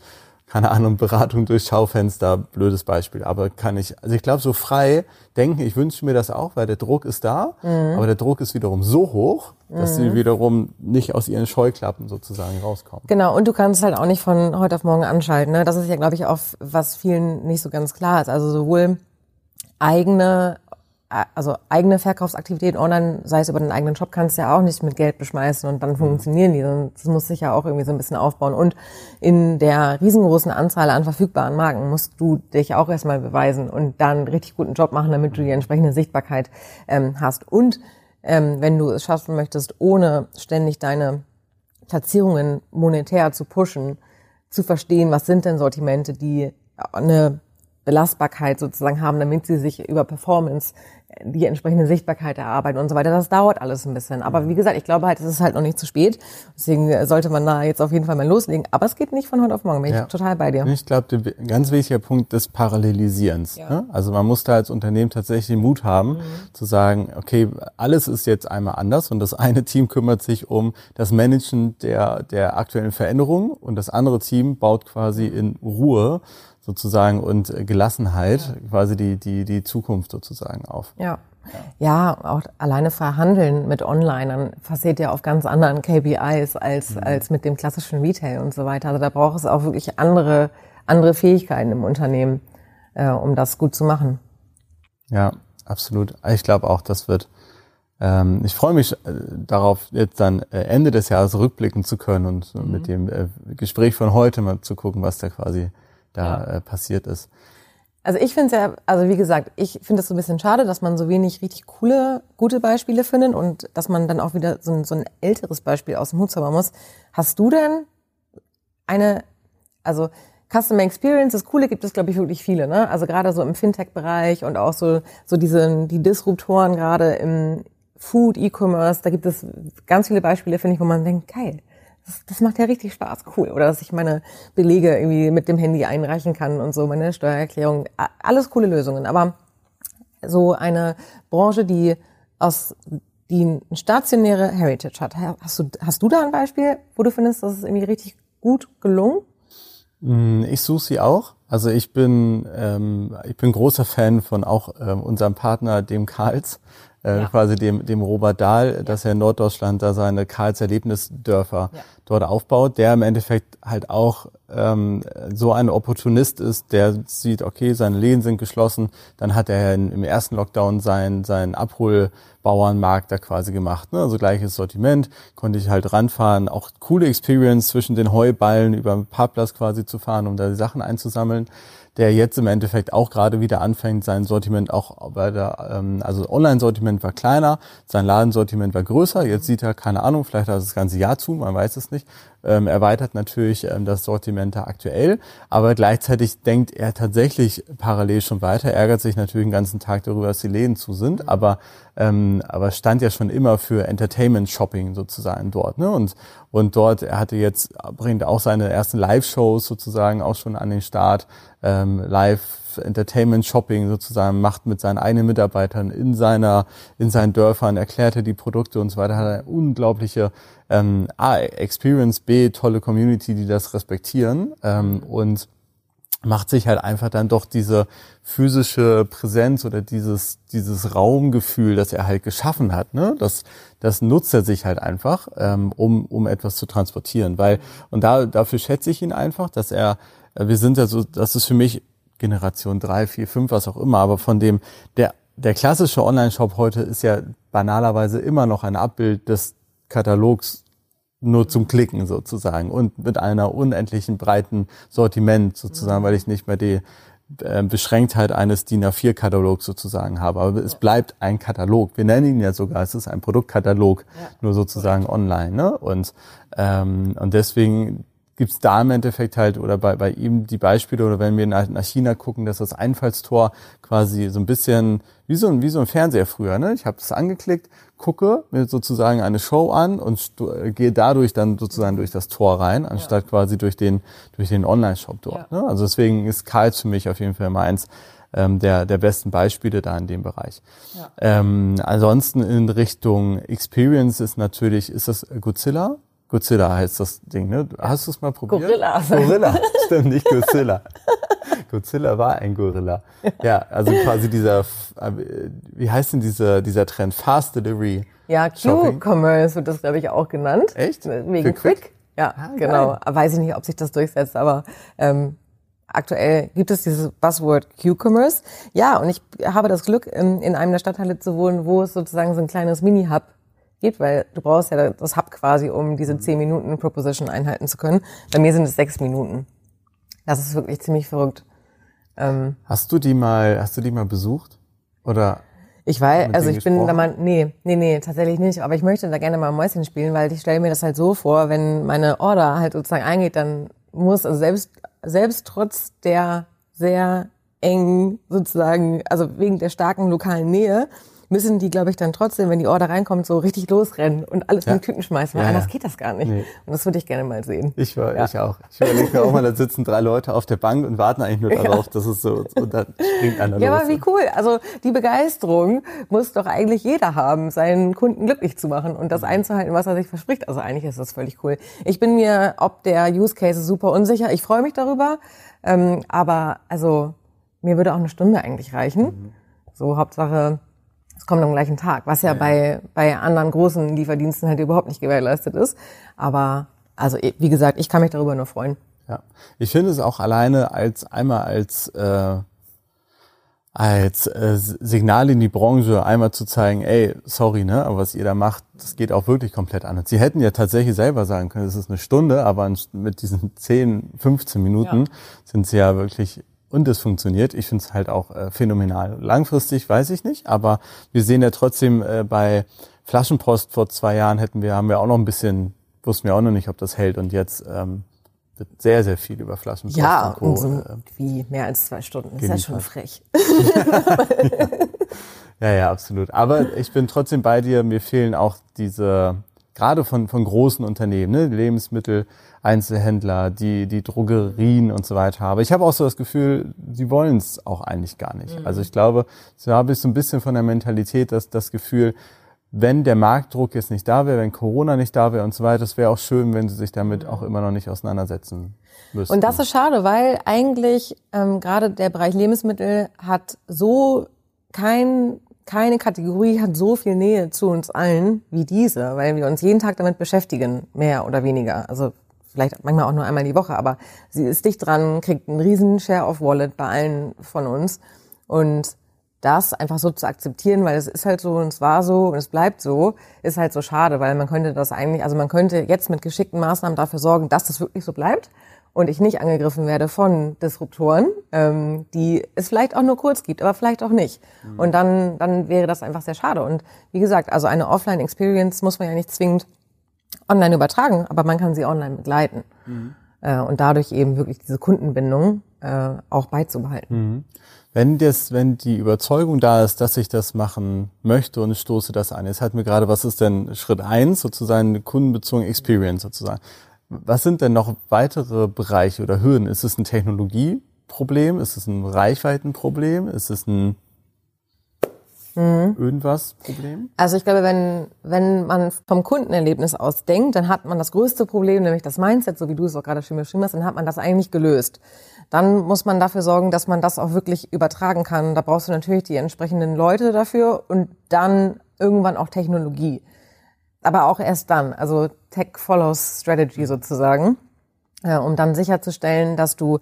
keine Ahnung, Beratung durch Schaufenster, blödes Beispiel, aber kann ich, also ich glaube, so frei denken, ich wünsche mir das auch, weil der Druck ist da, mhm. aber der Druck ist wiederum so hoch, dass mhm. sie wiederum nicht aus ihren Scheuklappen sozusagen rauskommen. Genau, und du kannst halt auch nicht von heute auf morgen anschalten. Ne? Das ist ja, glaube ich, auch, was vielen nicht so ganz klar ist. Also sowohl eigene also eigene Verkaufsaktivitäten online, sei es über den eigenen Shop, kannst du ja auch nicht mit Geld beschmeißen und dann mhm. funktionieren die. Das muss sich ja auch irgendwie so ein bisschen aufbauen. Und in der riesengroßen Anzahl an verfügbaren Marken musst du dich auch erstmal beweisen und dann einen richtig guten Job machen, damit du die entsprechende Sichtbarkeit ähm, hast. Und ähm, wenn du es schaffen möchtest, ohne ständig deine Platzierungen monetär zu pushen, zu verstehen, was sind denn Sortimente, die eine Belastbarkeit sozusagen haben, damit sie sich über Performance die entsprechende Sichtbarkeit erarbeiten und so weiter. Das dauert alles ein bisschen. Aber wie gesagt, ich glaube halt, es ist halt noch nicht zu spät. Deswegen sollte man da jetzt auf jeden Fall mal loslegen. Aber es geht nicht von heute auf morgen. Bin ja. ich total bei dir. Ich glaube, ein ganz wichtiger Punkt des Parallelisierens. Ja. Ne? Also man muss da als Unternehmen tatsächlich Mut haben, mhm. zu sagen, okay, alles ist jetzt einmal anders und das eine Team kümmert sich um das Managen der, der aktuellen Veränderungen und das andere Team baut quasi in Ruhe sozusagen und äh, Gelassenheit ja. quasi die, die, die Zukunft sozusagen auf. Ja. Ja, auch alleine verhandeln mit Online, dann passiert ja auf ganz anderen KPIs als, mhm. als mit dem klassischen Retail und so weiter. Also da braucht es auch wirklich andere, andere Fähigkeiten im Unternehmen, äh, um das gut zu machen. Ja, absolut. Ich glaube auch, das wird, ähm, ich freue mich äh, darauf, jetzt dann äh, Ende des Jahres rückblicken zu können und mhm. mit dem äh, Gespräch von heute mal zu gucken, was da quasi da ja. äh, passiert ist. Also ich finde es ja, also wie gesagt, ich finde es so ein bisschen schade, dass man so wenig richtig coole, gute Beispiele findet und dass man dann auch wieder so ein, so ein älteres Beispiel aus dem Hut zaubern muss. Hast du denn eine, also Customer Experience, das Coole gibt es, glaube ich, wirklich viele, ne? Also gerade so im Fintech-Bereich und auch so, so diese, die Disruptoren gerade im Food, E-Commerce, da gibt es ganz viele Beispiele, finde ich, wo man denkt, geil das, das macht ja richtig Spaß, cool. Oder dass ich meine Belege irgendwie mit dem Handy einreichen kann und so, meine Steuererklärung. Alles coole Lösungen. Aber so eine Branche, die aus die eine stationäre Heritage hat. Hast du, hast du da ein Beispiel, wo du findest, das ist irgendwie richtig gut gelungen? Mm, ich suche sie auch. Also ich bin ähm, ich bin großer Fan von auch ähm, unserem Partner, dem Karls äh, ja. quasi dem, dem Robert Dahl, ja. dass er in Norddeutschland da seine Karls Erlebnisdörfer ja. dort aufbaut, der im Endeffekt halt auch ähm, so ein Opportunist ist, der sieht, okay, seine Läden sind geschlossen, dann hat er in, im ersten Lockdown seinen sein Abholbauernmarkt da quasi gemacht. Ne? Also gleiches Sortiment, konnte ich halt ranfahren, auch coole Experience zwischen den Heuballen über den Parkplatz quasi zu fahren, um da die Sachen einzusammeln der jetzt im Endeffekt auch gerade wieder anfängt, sein Sortiment auch bei der, ähm, also Online-Sortiment war kleiner, sein Ladensortiment war größer. Jetzt sieht er, keine Ahnung, vielleicht hat er das ganze Jahr zu, man weiß es nicht, ähm, erweitert natürlich ähm, das Sortiment da aktuell, aber gleichzeitig denkt er tatsächlich parallel schon weiter, ärgert sich natürlich den ganzen Tag darüber, dass die Läden zu sind, aber ähm, aber stand ja schon immer für Entertainment Shopping sozusagen dort, ne? Und und dort er hatte jetzt bringt auch seine ersten Live-Shows sozusagen auch schon an den Start, ähm, Live Entertainment Shopping sozusagen macht mit seinen eigenen Mitarbeitern in seiner in seinen Dörfern, erklärt er die Produkte und so weiter, hat eine unglaubliche ähm, A, Experience, B, tolle Community, die das respektieren ähm, und macht sich halt einfach dann doch diese physische Präsenz oder dieses, dieses Raumgefühl, das er halt geschaffen hat, ne? das, das nutzt er sich halt einfach, ähm, um, um etwas zu transportieren. Weil, und da, dafür schätze ich ihn einfach, dass er, wir sind ja so, das ist für mich Generation drei, vier, fünf, was auch immer, aber von dem, der, der klassische Online-Shop heute ist ja banalerweise immer noch ein Abbild des Katalogs nur zum Klicken sozusagen und mit einer unendlichen breiten Sortiment sozusagen, mhm. weil ich nicht mehr die äh, Beschränktheit eines DIN A4-Katalogs sozusagen habe. Aber es bleibt ein Katalog. Wir nennen ihn ja sogar, es ist ein Produktkatalog, ja. nur sozusagen online. Ne? Und, ähm, und deswegen gibt's da im Endeffekt halt oder bei, bei ihm die Beispiele oder wenn wir nach, nach China gucken, dass das Einfallstor quasi so ein bisschen wie so ein, wie so ein Fernseher früher. Ne? Ich habe das angeklickt, gucke mir sozusagen eine Show an und gehe dadurch dann sozusagen durch das Tor rein, anstatt ja. quasi durch den, durch den Online-Shop dort. Ja. Ne? Also deswegen ist Karls für mich auf jeden Fall mal eins ähm, der, der besten Beispiele da in dem Bereich. Ja. Ähm, ansonsten in Richtung Experience ist natürlich, ist das Godzilla? Godzilla heißt das Ding, ne? Hast du es mal probiert? Gorilla. Gorilla, stimmt, nicht Godzilla. Godzilla war ein Gorilla. Ja, also quasi dieser, äh, wie heißt denn dieser, dieser Trend? Fast Delivery. Ja, Q-Commerce wird das, glaube ich, auch genannt. Echt? Wegen Für Quick? Quick? Ja, ah, genau. Geil. Weiß ich nicht, ob sich das durchsetzt, aber ähm, aktuell gibt es dieses Buzzword Q-Commerce. Ja, und ich habe das Glück, in, in einem der Stadtteile zu wohnen, wo es sozusagen so ein kleines Mini-Hub geht, weil du brauchst ja das Hub quasi, um diese 10 Minuten Proposition einhalten zu können. Bei mir sind es sechs Minuten. Das ist wirklich ziemlich verrückt. Ähm, hast du die mal, hast du die mal besucht? Oder? Ich weiß, also ich bin da mal, nee, nee, nee, tatsächlich nicht. Aber ich möchte da gerne mal Mäuschen spielen, weil ich stelle mir das halt so vor, wenn meine Order halt sozusagen eingeht, dann muss, also selbst, selbst trotz der sehr eng sozusagen, also wegen der starken lokalen Nähe, müssen die, glaube ich, dann trotzdem, wenn die Order reinkommt, so richtig losrennen und alles ja. in den Tüten schmeißen, weil ja, anders ja. geht das gar nicht. Nee. Und das würde ich gerne mal sehen. Ich, war, ich auch. Ich überlege mir auch mal, da sitzen drei Leute auf der Bank und warten eigentlich nur darauf, dass es so, und dann springt einer Ja, los. aber wie cool. Also die Begeisterung muss doch eigentlich jeder haben, seinen Kunden glücklich zu machen und das mhm. einzuhalten, was er sich verspricht. Also eigentlich ist das völlig cool. Ich bin mir ob der Use Case super unsicher. Ich freue mich darüber. Ähm, aber also mir würde auch eine Stunde eigentlich reichen. Mhm. So Hauptsache es kommt am gleichen Tag, was ja, ja, bei, bei anderen großen Lieferdiensten halt überhaupt nicht gewährleistet ist. Aber also wie gesagt, ich kann mich darüber nur freuen. Ja, ich finde es auch alleine als einmal als äh, als äh, Signal in die Branche einmal zu zeigen, ey, sorry, ne, aber was ihr da macht, das geht auch wirklich komplett anders. Sie hätten ja tatsächlich selber sagen können, es ist eine Stunde, aber mit diesen 10, 15 Minuten ja. sind sie ja wirklich und es funktioniert. Ich finde es halt auch äh, phänomenal. Langfristig weiß ich nicht, aber wir sehen ja trotzdem äh, bei Flaschenpost vor zwei Jahren hätten wir, haben wir auch noch ein bisschen, wussten wir auch noch nicht, ob das hält und jetzt ähm, wird sehr, sehr viel über Flaschenpost ja, und Co. Und so äh, wie mehr als zwei Stunden. Ist ja schon frech. ja, ja, absolut. Aber ich bin trotzdem bei dir. Mir fehlen auch diese, gerade von, von großen Unternehmen, ne, Lebensmittel, Einzelhändler, die, die Drogerien und so weiter habe. Ich habe auch so das Gefühl, sie wollen es auch eigentlich gar nicht. Mhm. Also ich glaube, so habe ich so ein bisschen von der Mentalität, dass das Gefühl, wenn der Marktdruck jetzt nicht da wäre, wenn Corona nicht da wäre und so weiter, es wäre auch schön, wenn sie sich damit mhm. auch immer noch nicht auseinandersetzen müssten. Und das ist schade, weil eigentlich ähm, gerade der Bereich Lebensmittel hat so kein keine Kategorie hat so viel Nähe zu uns allen wie diese, weil wir uns jeden Tag damit beschäftigen, mehr oder weniger. Also vielleicht manchmal auch nur einmal die Woche, aber sie ist dicht dran, kriegt einen riesen Share of Wallet bei allen von uns und das einfach so zu akzeptieren, weil es ist halt so und es war so und es bleibt so, ist halt so schade, weil man könnte das eigentlich, also man könnte jetzt mit geschickten Maßnahmen dafür sorgen, dass das wirklich so bleibt und ich nicht angegriffen werde von Disruptoren, ähm, die es vielleicht auch nur kurz gibt, aber vielleicht auch nicht. Mhm. Und dann, dann wäre das einfach sehr schade. Und wie gesagt, also eine Offline-Experience muss man ja nicht zwingend online übertragen, aber man kann sie online begleiten. Mhm. Äh, und dadurch eben wirklich diese Kundenbindung äh, auch beizubehalten. Mhm. Wenn das, wenn die Überzeugung da ist, dass ich das machen möchte und ich stoße das an, jetzt hat mir gerade, was ist denn Schritt eins sozusagen eine kundenbezogene Experience sozusagen. Was sind denn noch weitere Bereiche oder Hürden? Ist es ein Technologieproblem? Ist es ein Reichweitenproblem? Ist es ein Mhm. Irgendwas Problem? Also ich glaube, wenn, wenn man vom Kundenerlebnis aus denkt, dann hat man das größte Problem, nämlich das Mindset, so wie du es auch gerade schön beschrieben hast, dann hat man das eigentlich gelöst. Dann muss man dafür sorgen, dass man das auch wirklich übertragen kann. Da brauchst du natürlich die entsprechenden Leute dafür und dann irgendwann auch Technologie. Aber auch erst dann, also Tech follows Strategy sozusagen, äh, um dann sicherzustellen, dass du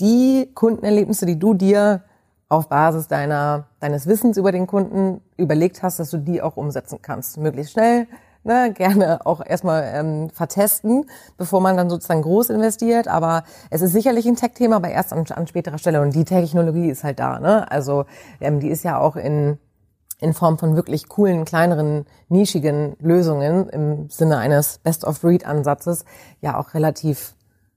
die Kundenerlebnisse, die du dir auf Basis deiner, deines Wissens über den Kunden überlegt hast, dass du die auch umsetzen kannst. Möglichst schnell, ne, gerne auch erstmal ähm, vertesten, bevor man dann sozusagen groß investiert. Aber es ist sicherlich ein Tech-Thema, aber erst an, an späterer Stelle. Und die Technologie ist halt da. Ne? Also ähm, die ist ja auch in in Form von wirklich coolen, kleineren, nischigen Lösungen im Sinne eines Best-of-Breed-Ansatzes ja auch relativ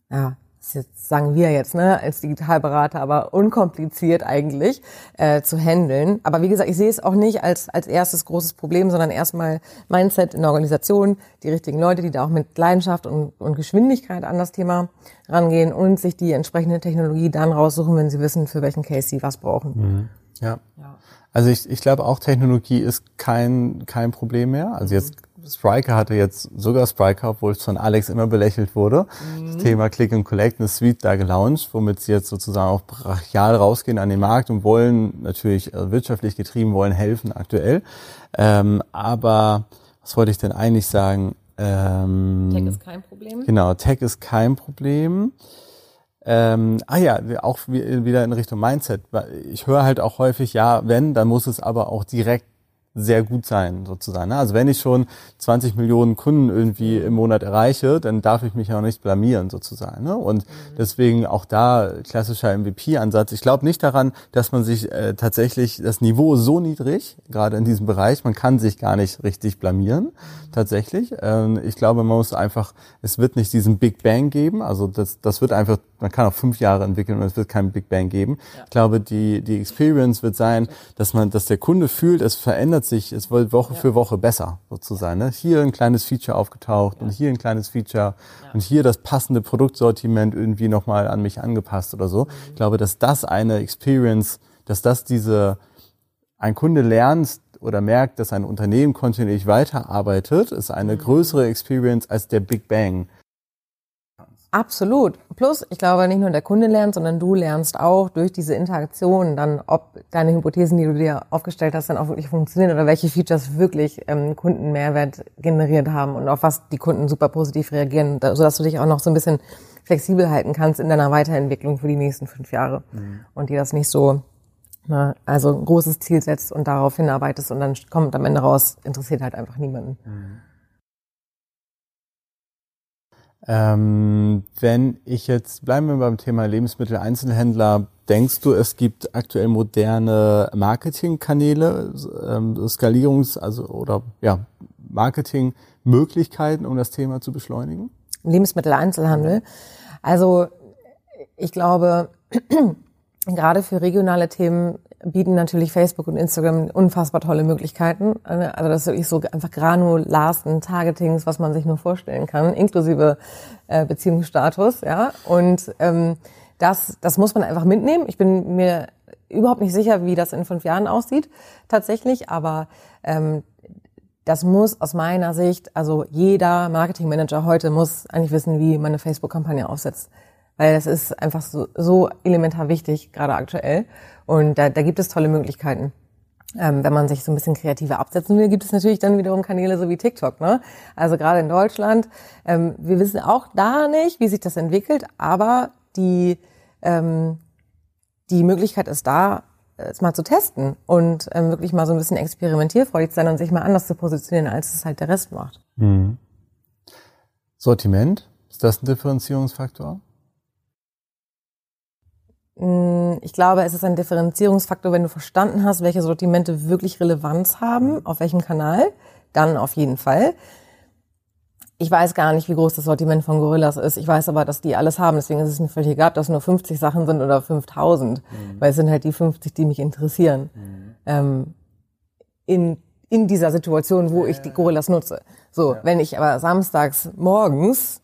ja, das jetzt sagen wir jetzt, ne, als Digitalberater, aber unkompliziert eigentlich äh, zu handeln. Aber wie gesagt, ich sehe es auch nicht als als erstes großes Problem, sondern erstmal Mindset in der Organisation, die richtigen Leute, die da auch mit Leidenschaft und, und Geschwindigkeit an das Thema rangehen und sich die entsprechende Technologie dann raussuchen, wenn sie wissen, für welchen Case sie was brauchen. Mhm. Ja. ja. Also ich, ich glaube auch Technologie ist kein kein Problem mehr. Also jetzt Spriker hatte jetzt sogar Spriker, obwohl es von Alex immer belächelt wurde. Mhm. Das Thema Click and Collect, eine Suite da gelauncht, womit sie jetzt sozusagen auch brachial rausgehen an den Markt und wollen natürlich äh, wirtschaftlich getrieben, wollen helfen aktuell. Ähm, aber was wollte ich denn eigentlich sagen? Ähm, Tech ist kein Problem. Genau, Tech ist kein Problem. Ähm, ah ja, auch wieder in Richtung Mindset. Ich höre halt auch häufig, ja, wenn, dann muss es aber auch direkt sehr gut sein, sozusagen. Ne? Also wenn ich schon 20 Millionen Kunden irgendwie im Monat erreiche, dann darf ich mich auch nicht blamieren, sozusagen. Ne? Und mhm. deswegen auch da klassischer MVP-Ansatz. Ich glaube nicht daran, dass man sich äh, tatsächlich das Niveau so niedrig, gerade in diesem Bereich, man kann sich gar nicht richtig blamieren, mhm. tatsächlich. Ähm, ich glaube, man muss einfach, es wird nicht diesen Big Bang geben. Also das, das wird einfach, man kann auch fünf Jahre entwickeln und es wird keinen Big Bang geben. Ja. Ich glaube, die, die Experience wird sein, dass man, dass der Kunde fühlt, es verändert sich, es wird Woche ja. für Woche besser sozusagen. Ne? Hier ein kleines Feature aufgetaucht ja. und hier ein kleines Feature ja. und hier das passende Produktsortiment irgendwie nochmal an mich angepasst oder so. Mhm. Ich glaube, dass das eine Experience, dass das diese, ein Kunde lernt oder merkt, dass ein Unternehmen kontinuierlich weiterarbeitet, ist eine mhm. größere Experience als der Big Bang. Absolut. Plus, ich glaube, nicht nur der Kunde lernt, sondern du lernst auch durch diese Interaktion dann, ob deine Hypothesen, die du dir aufgestellt hast, dann auch wirklich funktionieren oder welche Features wirklich ähm, Kundenmehrwert generiert haben und auf was die Kunden super positiv reagieren, sodass du dich auch noch so ein bisschen flexibel halten kannst in deiner Weiterentwicklung für die nächsten fünf Jahre mhm. und dir das nicht so na, also ein großes Ziel setzt und darauf hinarbeitest und dann kommt am Ende raus, interessiert halt einfach niemanden. Mhm. Ähm, wenn ich jetzt, bleiben wir beim Thema Lebensmittel-Einzelhändler, denkst du, es gibt aktuell moderne Marketingkanäle, ähm, Skalierungs-, also, oder, ja, Marketingmöglichkeiten, um das Thema zu beschleunigen? Lebensmittel-Einzelhandel. Also, ich glaube, gerade für regionale Themen bieten natürlich Facebook und Instagram unfassbar tolle Möglichkeiten. Also das ist wirklich so einfach granularsten Targetings, was man sich nur vorstellen kann, inklusive äh, Beziehungsstatus, ja. Und ähm, das, das muss man einfach mitnehmen. Ich bin mir überhaupt nicht sicher, wie das in fünf Jahren aussieht, tatsächlich, aber ähm, das muss aus meiner Sicht, also jeder Marketingmanager heute muss eigentlich wissen, wie man eine Facebook-Kampagne aufsetzt weil das ist einfach so, so elementar wichtig, gerade aktuell. Und da, da gibt es tolle Möglichkeiten. Ähm, wenn man sich so ein bisschen kreativer absetzen will, gibt es natürlich dann wiederum Kanäle so wie TikTok. Ne? Also gerade in Deutschland, ähm, wir wissen auch da nicht, wie sich das entwickelt, aber die, ähm, die Möglichkeit ist da, es mal zu testen und ähm, wirklich mal so ein bisschen experimentierfreudig zu sein und sich mal anders zu positionieren, als es halt der Rest macht. Mhm. Sortiment, ist das ein Differenzierungsfaktor? Mm, ich glaube, es ist ein Differenzierungsfaktor, wenn du verstanden hast, welche Sortimente wirklich Relevanz haben, auf welchem Kanal, dann auf jeden Fall. Ich weiß gar nicht, wie groß das Sortiment von Gorillas ist. Ich weiß aber, dass die alles haben. Deswegen ist es mir völlig egal, dass nur 50 Sachen sind oder 5000. Mhm. Weil es sind halt die 50, die mich interessieren. Mhm. Ähm, in, in dieser Situation, wo ich die Gorillas nutze. So, ja. wenn ich aber samstags morgens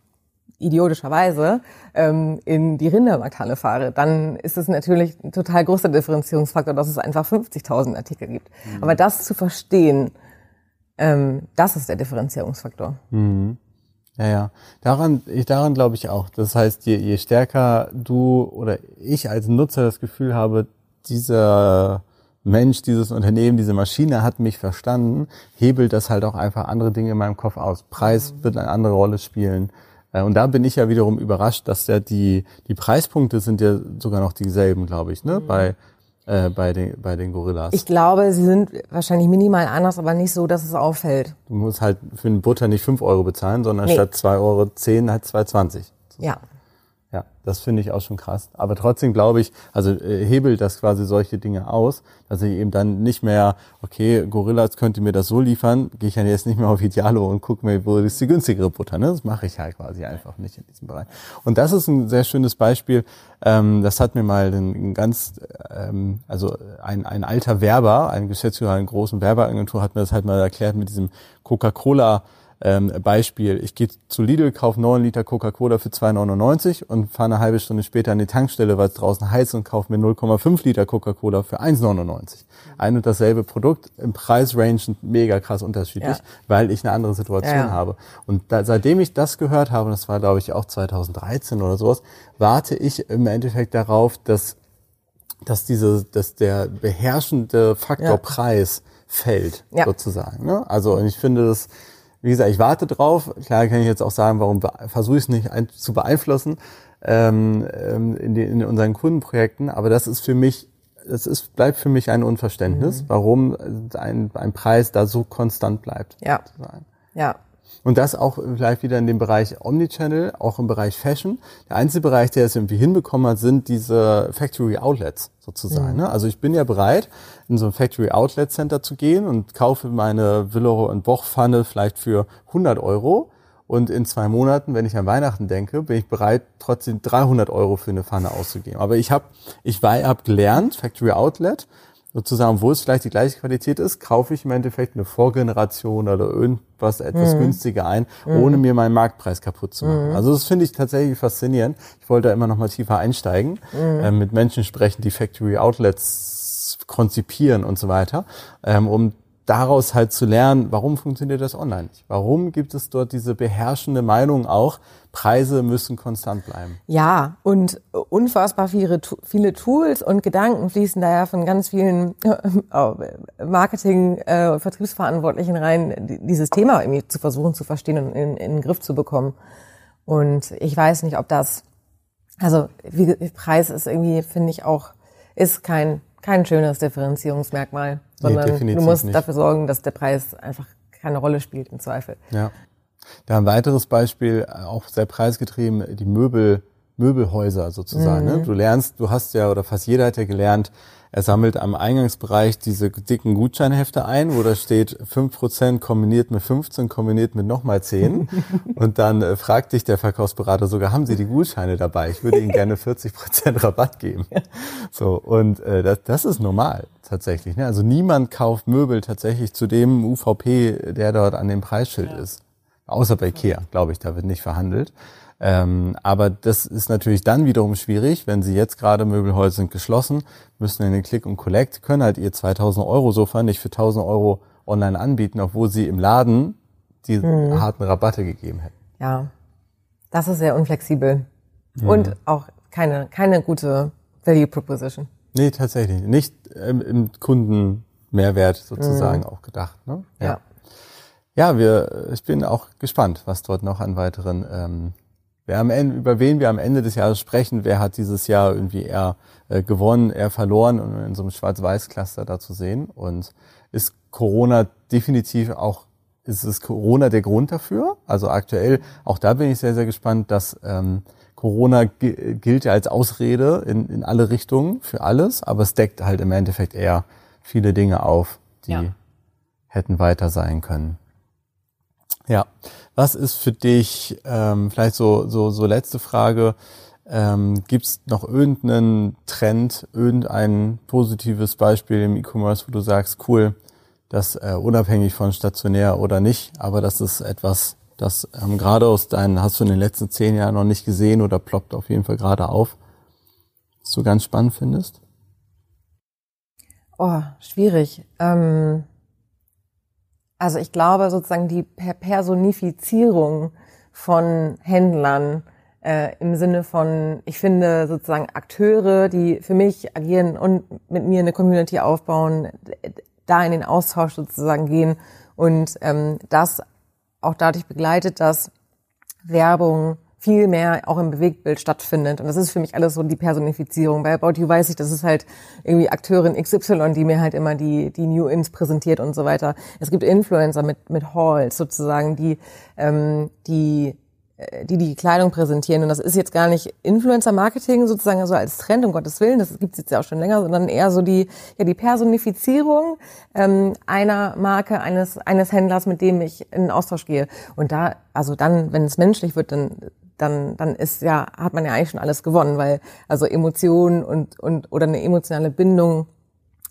idiotischerweise ähm, in die Rindermarkthalle fahre, dann ist es natürlich ein total großer Differenzierungsfaktor, dass es einfach 50.000 Artikel gibt. Mhm. Aber das zu verstehen, ähm, das ist der Differenzierungsfaktor. Mhm. Ja, ja. Daran, ich, daran glaube ich auch. Das heißt, je, je stärker du oder ich als Nutzer das Gefühl habe, dieser Mensch, dieses Unternehmen, diese Maschine hat mich verstanden, hebelt das halt auch einfach andere Dinge in meinem Kopf aus. Preis mhm. wird eine andere Rolle spielen. Äh, und da bin ich ja wiederum überrascht, dass ja die, die Preispunkte sind ja sogar noch dieselben, glaube ich, ne? Mhm. Bei, äh, bei, den, bei den Gorillas. Ich glaube, sie sind wahrscheinlich minimal anders, aber nicht so, dass es auffällt. Du musst halt für den Butter nicht fünf Euro bezahlen, sondern nee. statt zwei Euro zehn halt 2,20. Ja. Das finde ich auch schon krass. Aber trotzdem glaube ich, also äh, hebelt das quasi solche Dinge aus, dass ich eben dann nicht mehr, okay, Gorillas könnte mir das so liefern, gehe ich ja jetzt nicht mehr auf Idealo und gucke mir, wo ist die günstigere Butter. Ne? Das mache ich halt quasi einfach nicht in diesem Bereich. Und das ist ein sehr schönes Beispiel. Ähm, das hat mir mal ein, ganz, ähm, also ein, ein alter Werber, ein Geschäftsführer einer großen Werbeagentur hat mir das halt mal erklärt mit diesem Coca-Cola ähm, Beispiel, ich gehe zu Lidl, kaufe 9 Liter Coca-Cola für 2,99 und fahre eine halbe Stunde später an die Tankstelle, weil es draußen heiß und kaufe mir 0,5 Liter Coca-Cola für 1,99. Ein und dasselbe Produkt, im Preisrange mega krass unterschiedlich, ja. weil ich eine andere Situation ja, ja. habe. Und da, seitdem ich das gehört habe, das war glaube ich auch 2013 oder sowas, warte ich im Endeffekt darauf, dass dass diese, dass der beherrschende Faktor Preis fällt, sozusagen. Ne? Also und ich finde das wie gesagt, ich warte drauf. Klar kann ich jetzt auch sagen, warum versuche ich es nicht ein, zu beeinflussen ähm, ähm, in, die, in unseren Kundenprojekten. Aber das ist für mich, das ist, bleibt für mich ein Unverständnis, mhm. warum ein, ein Preis da so konstant bleibt. Ja. Ja. Und das auch vielleicht wieder in dem Bereich Omnichannel, auch im Bereich Fashion. Der einzige Bereich, der es irgendwie hinbekommen hat, sind diese Factory Outlets sozusagen. Mhm. Ne? Also ich bin ja bereit, in so ein Factory Outlet Center zu gehen und kaufe meine Villero und Boch Pfanne vielleicht für 100 Euro. Und in zwei Monaten, wenn ich an Weihnachten denke, bin ich bereit, trotzdem 300 Euro für eine Pfanne auszugeben. Aber ich habe ich hab gelernt, Factory Outlet, sozusagen, wo es vielleicht die gleiche Qualität ist, kaufe ich im Endeffekt eine Vorgeneration oder irgendwas etwas mhm. günstiger ein, mhm. ohne mir meinen Marktpreis kaputt zu machen. Mhm. Also das finde ich tatsächlich faszinierend. Ich wollte da immer noch mal tiefer einsteigen, äh, mit Menschen sprechen, die Factory Outlets konzipieren und so weiter, ähm, um daraus halt zu lernen, warum funktioniert das online nicht? Warum gibt es dort diese beherrschende Meinung auch, Preise müssen konstant bleiben? Ja, und unfassbar viele, viele Tools und Gedanken fließen da ja von ganz vielen äh, Marketing, äh, Vertriebsverantwortlichen rein, dieses Thema irgendwie zu versuchen zu verstehen und in, in den Griff zu bekommen. Und ich weiß nicht, ob das, also wie, Preis ist irgendwie, finde ich auch, ist kein kein schönes Differenzierungsmerkmal, sondern nee, du musst nicht. dafür sorgen, dass der Preis einfach keine Rolle spielt im Zweifel. Ja. Da ein weiteres Beispiel, auch sehr preisgetrieben, die Möbel, Möbelhäuser sozusagen. Ne? Mhm. Ne? Du lernst, du hast ja, oder fast jeder hat ja gelernt, er sammelt am Eingangsbereich diese dicken Gutscheinhefte ein, wo da steht 5% kombiniert mit 15, kombiniert mit nochmal 10. Und dann äh, fragt dich der Verkaufsberater sogar, haben Sie die Gutscheine dabei? Ich würde Ihnen gerne 40% Rabatt geben. So, und äh, das, das ist normal tatsächlich. Ne? Also niemand kauft Möbel tatsächlich zu dem UVP, der dort an dem Preisschild ja. ist. Außer bei Ikea, glaube ich, da wird nicht verhandelt. Ähm, aber das ist natürlich dann wiederum schwierig, wenn Sie jetzt gerade Möbelhäuser sind geschlossen, müssen in den Click und Collect, können halt ihr 2000 Euro Sofa nicht für 1000 Euro online anbieten, obwohl Sie im Laden die mhm. harten Rabatte gegeben hätten. Ja, das ist sehr unflexibel mhm. und auch keine, keine gute Value Proposition. Nee, tatsächlich. Nicht ähm, im Kundenmehrwert sozusagen mhm. auch gedacht. Ne? Ja. ja. Ja, wir, ich bin auch gespannt, was dort noch an weiteren ähm, wer am Ende, über wen wir am Ende des Jahres sprechen, wer hat dieses Jahr irgendwie eher äh, gewonnen, eher verloren und in so einem Schwarz-Weiß-Cluster da zu sehen. Und ist Corona definitiv auch, ist es Corona der Grund dafür? Also aktuell, auch da bin ich sehr, sehr gespannt, dass ähm, Corona gilt ja als Ausrede in, in alle Richtungen für alles, aber es deckt halt im Endeffekt eher viele Dinge auf, die ja. hätten weiter sein können. Ja, was ist für dich, ähm, vielleicht so, so, so letzte Frage, ähm, gibt es noch irgendeinen Trend, irgendein positives Beispiel im E-Commerce, wo du sagst, cool, das äh, unabhängig von stationär oder nicht, aber das ist etwas, das ähm, gerade aus deinen, hast du in den letzten zehn Jahren noch nicht gesehen oder ploppt auf jeden Fall gerade auf, was du ganz spannend findest? Oh, schwierig. Ähm also ich glaube sozusagen die Personifizierung von Händlern äh, im Sinne von, ich finde sozusagen Akteure, die für mich agieren und mit mir eine Community aufbauen, da in den Austausch sozusagen gehen. Und ähm, das auch dadurch begleitet, dass Werbung viel mehr auch im Bewegtbild stattfindet. Und das ist für mich alles so die Personifizierung. Bei About You weiß ich, das ist halt irgendwie Akteurin XY, die mir halt immer die, die New Ins präsentiert und so weiter. Es gibt Influencer mit, mit Halls sozusagen, die, ähm, die äh, die die Kleidung präsentieren. Und das ist jetzt gar nicht Influencer-Marketing sozusagen so als Trend, um Gottes Willen, das gibt's jetzt ja auch schon länger, sondern eher so die, ja, die Personifizierung ähm, einer Marke, eines, eines Händlers, mit dem ich in Austausch gehe. Und da, also dann, wenn es menschlich wird, dann dann, dann ist ja, hat man ja eigentlich schon alles gewonnen, weil also Emotionen und, und oder eine emotionale Bindung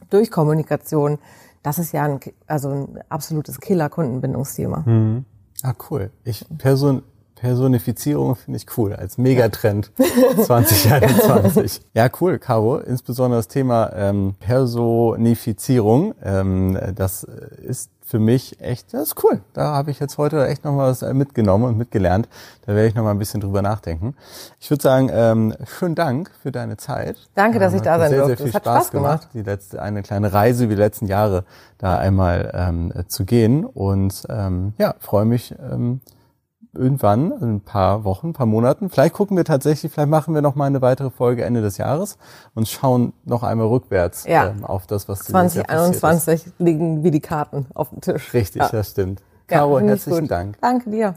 durch Kommunikation, das ist ja ein, also ein absolutes Killer-Kundenbindungsthema. Mhm. Ah, cool. Ich person, Personifizierung finde ich cool, als Megatrend 2021. ja, cool, Caro. Insbesondere das Thema ähm, Personifizierung, ähm, das ist für mich echt, das ist cool. Da habe ich jetzt heute echt noch mal was mitgenommen und mitgelernt. Da werde ich noch mal ein bisschen drüber nachdenken. Ich würde sagen, ähm, schönen Dank für deine Zeit. Danke, dass ähm, ich da sein sehr, durfte. Sehr viel Spaß, Spaß gemacht. gemacht. Die letzte, eine kleine Reise wie die letzten Jahre da einmal ähm, zu gehen und ähm, ja, freue mich. Ähm, irgendwann, in ein paar Wochen, ein paar Monaten. Vielleicht gucken wir tatsächlich, vielleicht machen wir noch mal eine weitere Folge Ende des Jahres und schauen noch einmal rückwärts ja. ähm, auf das, was 2021 liegen wie die Karten auf dem Tisch. Richtig, ja. das stimmt. Caro, ja, herzlichen Dank. Danke dir.